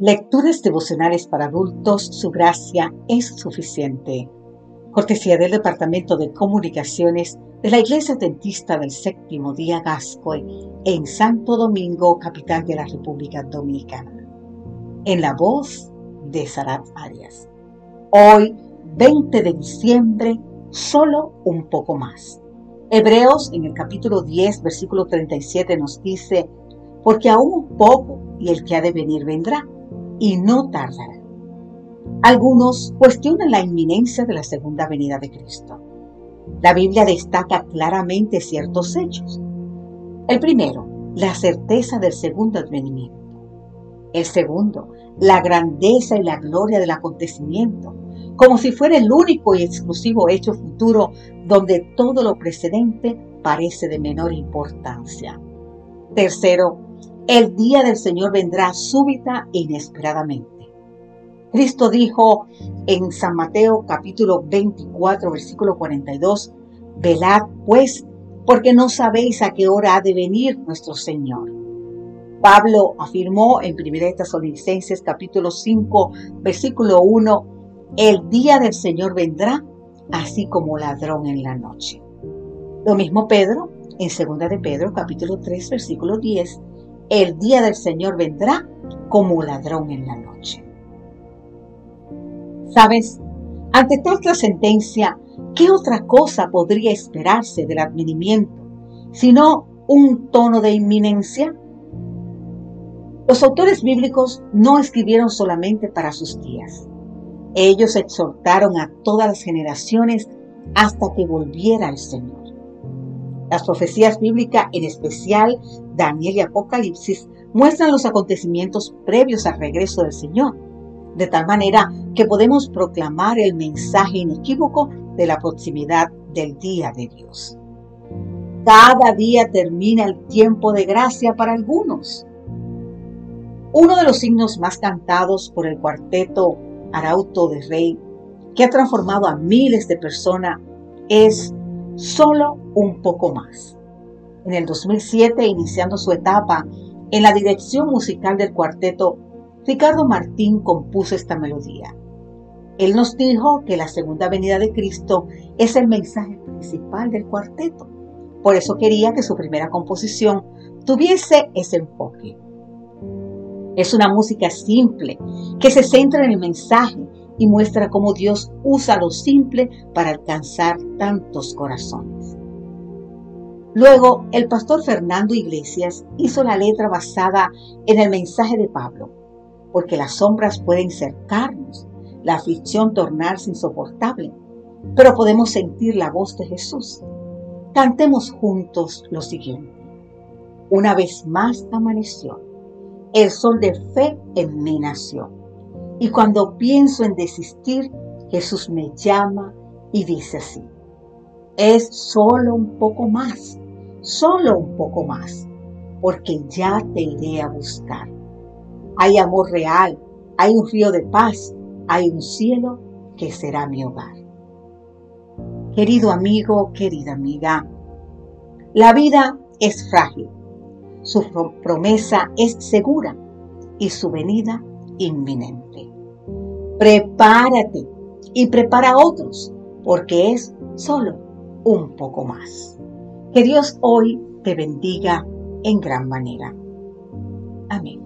Lecturas devocionales para adultos, su gracia es suficiente. Cortesía del Departamento de Comunicaciones de la Iglesia Dentista del Séptimo Día Gascoy en Santo Domingo, capital de la República Dominicana. En la voz de Sarat Arias. Hoy, 20 de diciembre, solo un poco más. Hebreos en el capítulo 10, versículo 37 nos dice, porque aún un poco y el que ha de venir vendrá y no tardará. Algunos cuestionan la inminencia de la segunda venida de Cristo. La Biblia destaca claramente ciertos hechos. El primero, la certeza del segundo advenimiento. El segundo, la grandeza y la gloria del acontecimiento, como si fuera el único y exclusivo hecho futuro donde todo lo precedente parece de menor importancia. Tercero, el día del Señor vendrá súbita e inesperadamente. Cristo dijo en San Mateo capítulo 24 versículo 42, Velad pues, porque no sabéis a qué hora ha de venir nuestro Señor. Pablo afirmó en 1 Tesalonicenses capítulo 5 versículo 1, el día del Señor vendrá así como ladrón en la noche. Lo mismo Pedro en 2 de Pedro capítulo 3 versículo 10 el día del Señor vendrá como ladrón en la noche. ¿Sabes? Ante tal trascendencia, ¿qué otra cosa podría esperarse del advenimiento sino un tono de inminencia? Los autores bíblicos no escribieron solamente para sus días. Ellos exhortaron a todas las generaciones hasta que volviera el Señor. Las profecías bíblicas, en especial Daniel y Apocalipsis, muestran los acontecimientos previos al regreso del Señor, de tal manera que podemos proclamar el mensaje inequívoco de la proximidad del día de Dios. Cada día termina el tiempo de gracia para algunos. Uno de los signos más cantados por el cuarteto Arauto de Rey, que ha transformado a miles de personas, es solo un poco más. En el 2007, iniciando su etapa en la dirección musical del cuarteto, Ricardo Martín compuso esta melodía. Él nos dijo que la segunda venida de Cristo es el mensaje principal del cuarteto. Por eso quería que su primera composición tuviese ese enfoque. Es una música simple que se centra en el mensaje y muestra cómo Dios usa lo simple para alcanzar tantos corazones. Luego, el pastor Fernando Iglesias hizo la letra basada en el mensaje de Pablo, porque las sombras pueden cercarnos, la aflicción tornarse insoportable, pero podemos sentir la voz de Jesús. Cantemos juntos lo siguiente. Una vez más amaneció, el sol de fe en mi nación y cuando pienso en desistir, Jesús me llama y dice así, es solo un poco más, solo un poco más, porque ya te iré a buscar. Hay amor real, hay un río de paz, hay un cielo que será mi hogar. Querido amigo, querida amiga, la vida es frágil, su promesa es segura y su venida inminente. Prepárate y prepara a otros, porque es solo un poco más. Que Dios hoy te bendiga en gran manera. Amén.